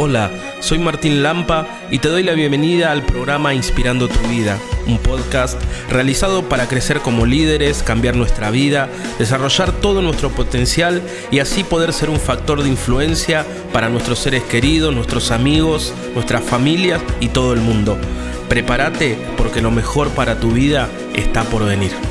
Hola, soy Martín Lampa y te doy la bienvenida al programa Inspirando tu vida, un podcast realizado para crecer como líderes, cambiar nuestra vida, desarrollar todo nuestro potencial y así poder ser un factor de influencia para nuestros seres queridos, nuestros amigos, nuestras familias y todo el mundo. Prepárate porque lo mejor para tu vida está por venir.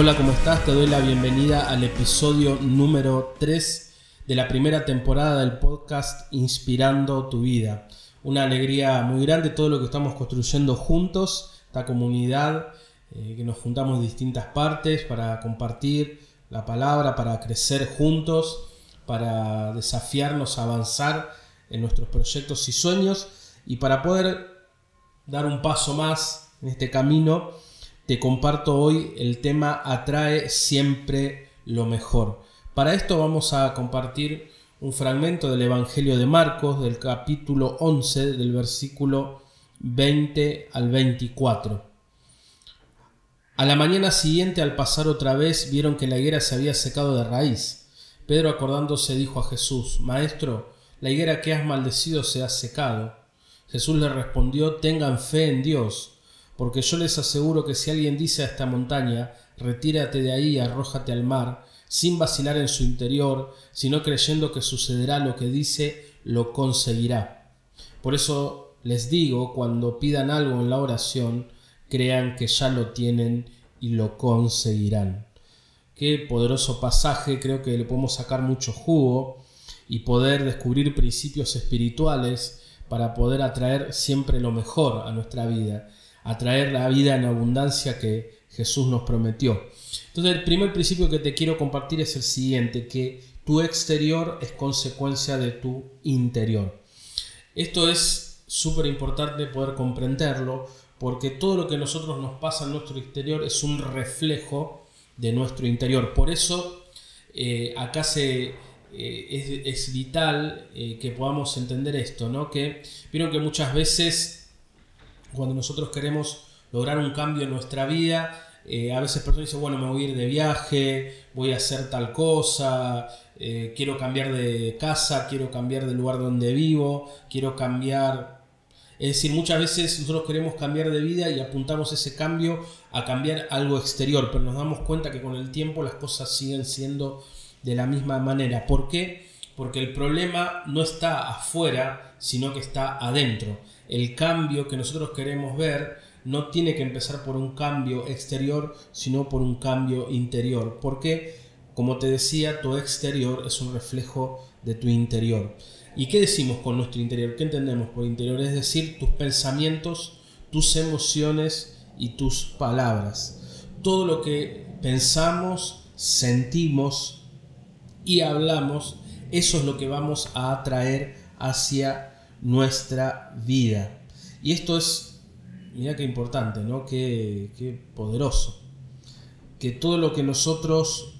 Hola, ¿cómo estás? Te doy la bienvenida al episodio número 3 de la primera temporada del podcast Inspirando tu vida. Una alegría muy grande todo lo que estamos construyendo juntos, esta comunidad eh, que nos juntamos en distintas partes para compartir la palabra, para crecer juntos, para desafiarnos a avanzar en nuestros proyectos y sueños y para poder dar un paso más en este camino te comparto hoy el tema Atrae siempre lo mejor. Para esto vamos a compartir un fragmento del Evangelio de Marcos, del capítulo 11, del versículo 20 al 24. A la mañana siguiente, al pasar otra vez, vieron que la higuera se había secado de raíz. Pedro acordándose dijo a Jesús, Maestro, la higuera que has maldecido se ha secado. Jesús le respondió, Tengan fe en Dios porque yo les aseguro que si alguien dice a esta montaña, retírate de ahí arrójate al mar, sin vacilar en su interior, sino creyendo que sucederá lo que dice, lo conseguirá. Por eso les digo, cuando pidan algo en la oración, crean que ya lo tienen y lo conseguirán. Qué poderoso pasaje, creo que le podemos sacar mucho jugo y poder descubrir principios espirituales para poder atraer siempre lo mejor a nuestra vida atraer la vida en abundancia que Jesús nos prometió. Entonces el primer principio que te quiero compartir es el siguiente, que tu exterior es consecuencia de tu interior. Esto es súper importante poder comprenderlo porque todo lo que nosotros nos pasa en nuestro exterior es un reflejo de nuestro interior. Por eso eh, acá se, eh, es, vital eh, que podamos entender esto, ¿no? Que vieron que muchas veces cuando nosotros queremos lograr un cambio en nuestra vida, eh, a veces personas dicen, bueno, me voy a ir de viaje, voy a hacer tal cosa, eh, quiero cambiar de casa, quiero cambiar del lugar donde vivo, quiero cambiar... Es decir, muchas veces nosotros queremos cambiar de vida y apuntamos ese cambio a cambiar algo exterior, pero nos damos cuenta que con el tiempo las cosas siguen siendo de la misma manera. ¿Por qué? Porque el problema no está afuera, sino que está adentro el cambio que nosotros queremos ver no tiene que empezar por un cambio exterior, sino por un cambio interior. Porque, como te decía, tu exterior es un reflejo de tu interior. ¿Y qué decimos con nuestro interior? ¿Qué entendemos por interior? Es decir, tus pensamientos, tus emociones y tus palabras. Todo lo que pensamos, sentimos y hablamos, eso es lo que vamos a atraer hacia nuestra vida. Y esto es, mira qué importante, ¿no? Qué, qué poderoso. Que todo lo que nosotros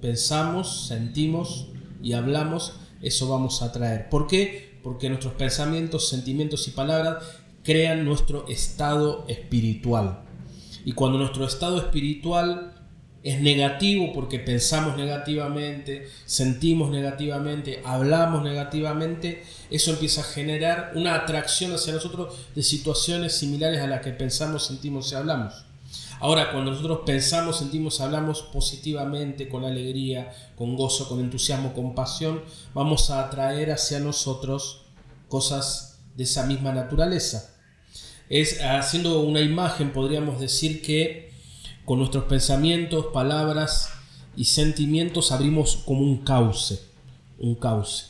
pensamos, sentimos y hablamos, eso vamos a traer. ¿Por qué? Porque nuestros pensamientos, sentimientos y palabras crean nuestro estado espiritual. Y cuando nuestro estado espiritual es negativo porque pensamos negativamente, sentimos negativamente, hablamos negativamente, eso empieza a generar una atracción hacia nosotros de situaciones similares a las que pensamos, sentimos y hablamos. Ahora, cuando nosotros pensamos, sentimos, hablamos positivamente, con alegría, con gozo, con entusiasmo, con pasión, vamos a atraer hacia nosotros cosas de esa misma naturaleza. Es haciendo una imagen, podríamos decir que con nuestros pensamientos, palabras y sentimientos abrimos como un cauce, un cauce.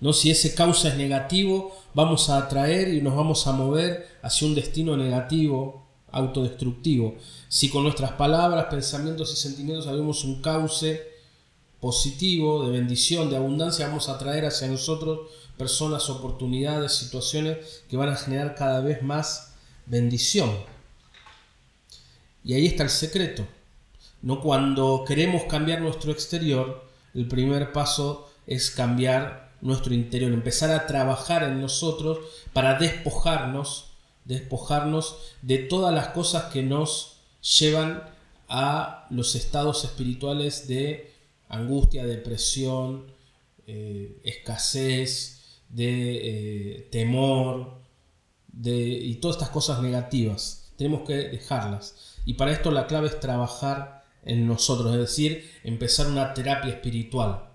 ¿no? Si ese cauce es negativo, vamos a atraer y nos vamos a mover hacia un destino negativo, autodestructivo. Si con nuestras palabras, pensamientos y sentimientos abrimos un cauce positivo, de bendición, de abundancia, vamos a atraer hacia nosotros personas, oportunidades, situaciones que van a generar cada vez más bendición. Y ahí está el secreto. No cuando queremos cambiar nuestro exterior, el primer paso es cambiar nuestro interior, empezar a trabajar en nosotros para despojarnos, despojarnos de todas las cosas que nos llevan a los estados espirituales de angustia, depresión, eh, escasez, de eh, temor, de, y todas estas cosas negativas. Tenemos que dejarlas. Y para esto la clave es trabajar en nosotros, es decir, empezar una terapia espiritual,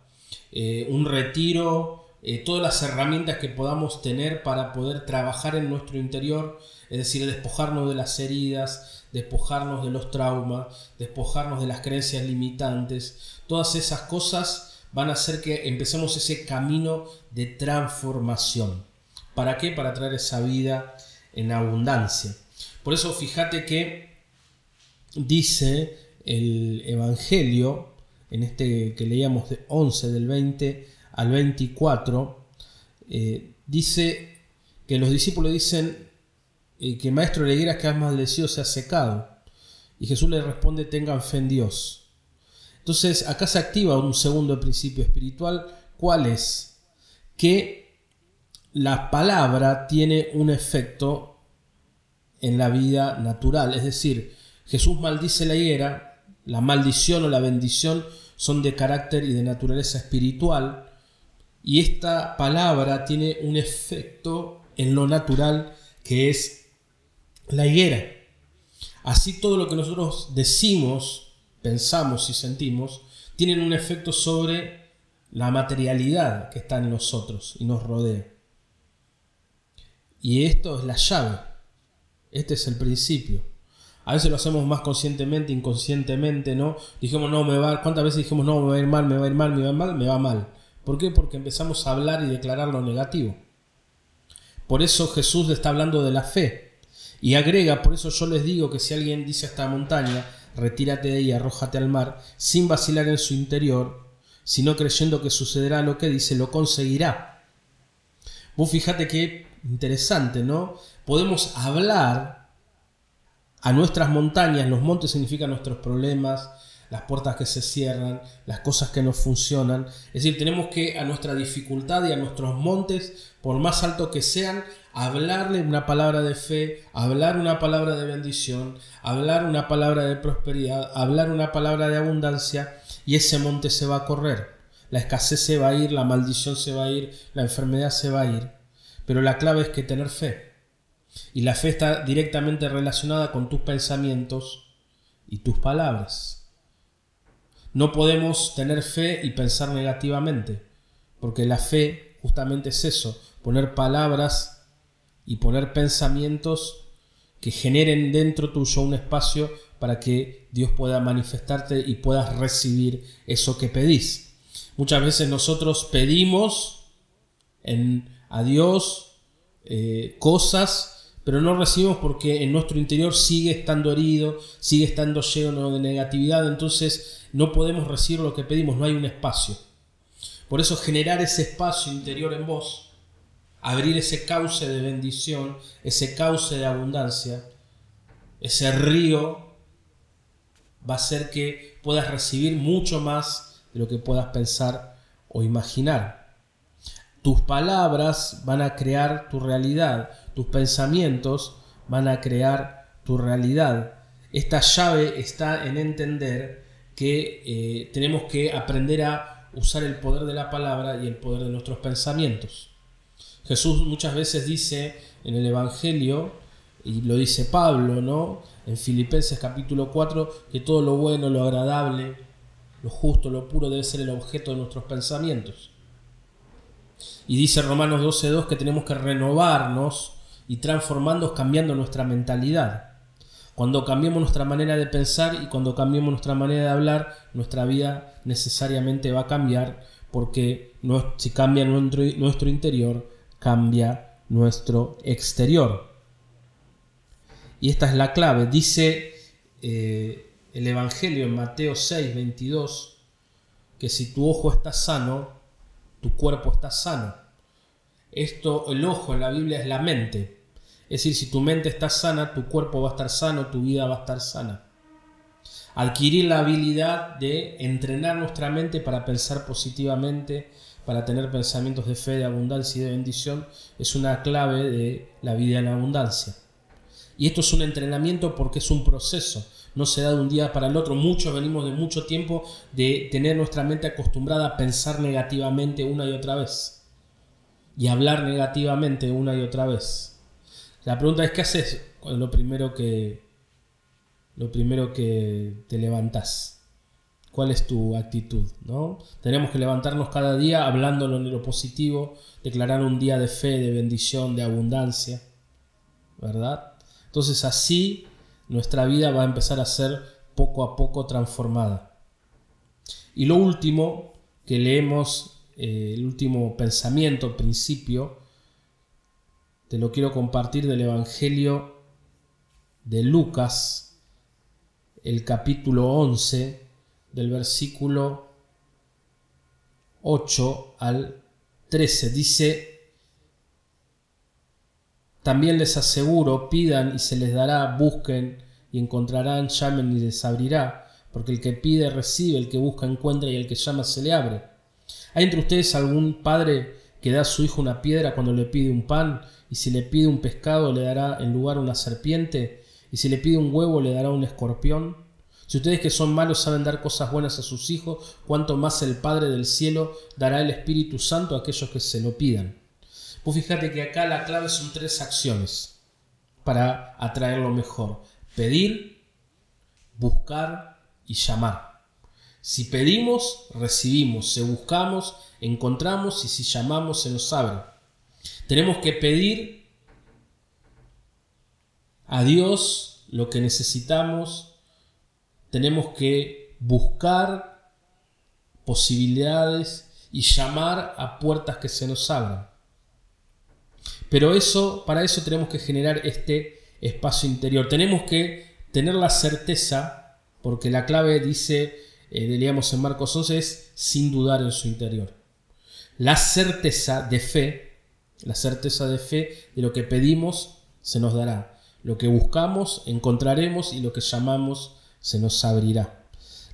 eh, un retiro, todas las herramientas que podamos tener para poder trabajar en nuestro interior, es decir, despojarnos de las heridas, despojarnos de los traumas, despojarnos de las creencias limitantes, todas esas cosas van a hacer que empecemos ese camino de transformación. ¿Para qué? Para traer esa vida en abundancia. Por eso fíjate que dice el Evangelio, en este que leíamos de 11 del 20 al 24, eh, dice que los discípulos dicen eh, que maestro le que has maldecido se ha secado. Y Jesús le responde, tengan fe en Dios. Entonces acá se activa un segundo principio espiritual. ¿Cuál es? Que la palabra tiene un efecto en la vida natural. Es decir, Jesús maldice la higuera, la maldición o la bendición son de carácter y de naturaleza espiritual. Y esta palabra tiene un efecto en lo natural que es la higuera. Así todo lo que nosotros decimos pensamos y sentimos, tienen un efecto sobre la materialidad que está en nosotros y nos rodea. Y esto es la llave. Este es el principio. A veces lo hacemos más conscientemente, inconscientemente, ¿no? Dijimos, no, me va, ¿cuántas veces dijimos, no, me va a ir mal, me va a ir mal, me va a ir mal? Me va mal. ¿Por qué? Porque empezamos a hablar y declarar lo negativo. Por eso Jesús le está hablando de la fe. Y agrega, por eso yo les digo que si alguien dice a esta montaña, retírate de ahí, arrójate al mar, sin vacilar en su interior, sino creyendo que sucederá lo que dice, lo conseguirá. Vos fíjate qué interesante, ¿no? Podemos hablar a nuestras montañas, los montes significan nuestros problemas, las puertas que se cierran, las cosas que no funcionan. Es decir, tenemos que a nuestra dificultad y a nuestros montes, por más alto que sean, hablarle una palabra de fe, hablar una palabra de bendición, hablar una palabra de prosperidad, hablar una palabra de abundancia y ese monte se va a correr. La escasez se va a ir, la maldición se va a ir, la enfermedad se va a ir. Pero la clave es que tener fe. Y la fe está directamente relacionada con tus pensamientos y tus palabras. No podemos tener fe y pensar negativamente, porque la fe justamente es eso, poner palabras y poner pensamientos que generen dentro tuyo un espacio para que Dios pueda manifestarte y puedas recibir eso que pedís. Muchas veces nosotros pedimos en, a Dios eh, cosas pero no recibimos porque en nuestro interior sigue estando herido, sigue estando lleno de negatividad, entonces no podemos recibir lo que pedimos, no hay un espacio. Por eso generar ese espacio interior en vos, abrir ese cauce de bendición, ese cauce de abundancia, ese río, va a hacer que puedas recibir mucho más de lo que puedas pensar o imaginar. Tus palabras van a crear tu realidad, tus pensamientos van a crear tu realidad. Esta llave está en entender que eh, tenemos que aprender a usar el poder de la palabra y el poder de nuestros pensamientos. Jesús muchas veces dice en el Evangelio, y lo dice Pablo, ¿no? En Filipenses capítulo 4, que todo lo bueno, lo agradable, lo justo, lo puro debe ser el objeto de nuestros pensamientos. Y dice Romanos 12.2 que tenemos que renovarnos y transformando, cambiando nuestra mentalidad. Cuando cambiemos nuestra manera de pensar y cuando cambiemos nuestra manera de hablar, nuestra vida necesariamente va a cambiar porque si cambia nuestro, interior, cambia nuestro exterior. Y esta es la clave. Dice eh, el Evangelio en Mateo 6, 22, que si tu ojo está sano, tu cuerpo está sano. Esto, el ojo en la Biblia es la mente. Es decir, si tu mente está sana, tu cuerpo va a estar sano, tu vida va a estar sana. Adquirir la habilidad de entrenar nuestra mente para pensar positivamente, para tener pensamientos de fe, de abundancia y de bendición es una clave de la vida en abundancia. Y esto es un entrenamiento porque es un proceso, no se da de un día para el otro. Muchos venimos de mucho tiempo de tener nuestra mente acostumbrada a pensar negativamente una y otra vez. Y hablar negativamente una y otra vez. La pregunta es, ¿qué haces lo primero que, lo primero que te levantas? cuál es tu actitud, ¿no? Tenemos que levantarnos cada día hablándolo en lo positivo, declarar un día de fe, de bendición, de abundancia, ¿verdad? Entonces así nuestra vida va a empezar a ser poco a poco transformada. Y lo último que leemos, eh, el último pensamiento, principio, te lo quiero compartir del Evangelio de Lucas, el capítulo 11, del versículo 8 al 13. Dice, también les aseguro, pidan y se les dará, busquen y encontrarán, llamen y les abrirá, porque el que pide recibe, el que busca encuentra y el que llama se le abre. ¿Hay entre ustedes algún padre que da a su hijo una piedra cuando le pide un pan, y si le pide un pescado le dará en lugar una serpiente, y si le pide un huevo le dará un escorpión? Si ustedes que son malos saben dar cosas buenas a sus hijos, cuánto más el Padre del cielo dará el Espíritu Santo a aquellos que se lo pidan. Pues fíjate que acá la clave son tres acciones para atraer lo mejor. Pedir, buscar y llamar. Si pedimos, recibimos. Si buscamos, encontramos y si llamamos, se nos abre. Tenemos que pedir a Dios lo que necesitamos tenemos que buscar posibilidades y llamar a puertas que se nos abran. Pero eso, para eso tenemos que generar este espacio interior. Tenemos que tener la certeza, porque la clave dice, eh, leíamos en Marcos 11, es sin dudar en su interior. La certeza de fe, la certeza de fe de lo que pedimos se nos dará. Lo que buscamos encontraremos y lo que llamamos se nos abrirá.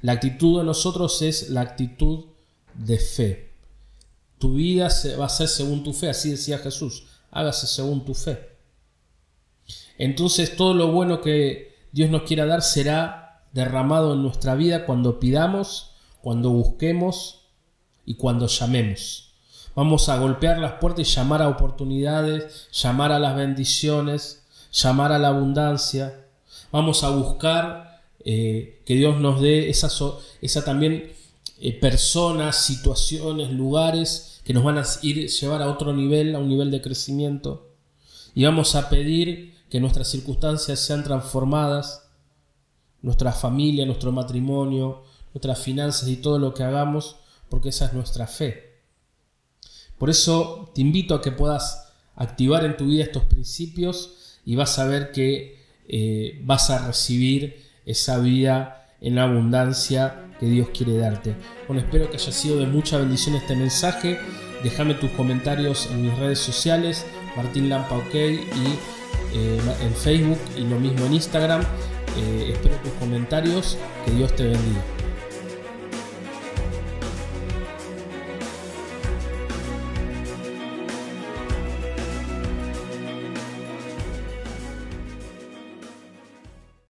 La actitud de nosotros es la actitud de fe. Tu vida va a ser según tu fe, así decía Jesús, hágase según tu fe. Entonces todo lo bueno que Dios nos quiera dar será derramado en nuestra vida cuando pidamos, cuando busquemos y cuando llamemos. Vamos a golpear las puertas y llamar a oportunidades, llamar a las bendiciones, llamar a la abundancia. Vamos a buscar eh, que Dios nos dé esa, esa también eh, personas, situaciones, lugares que nos van a ir llevar a otro nivel, a un nivel de crecimiento. Y vamos a pedir que nuestras circunstancias sean transformadas, nuestra familia, nuestro matrimonio, nuestras finanzas y todo lo que hagamos, porque esa es nuestra fe. Por eso te invito a que puedas activar en tu vida estos principios y vas a ver que eh, vas a recibir esa vida en abundancia que Dios quiere darte. Bueno, espero que haya sido de mucha bendición este mensaje. Déjame tus comentarios en mis redes sociales, Martín Lampa y eh, en Facebook y lo mismo en Instagram. Eh, espero tus comentarios. Que Dios te bendiga.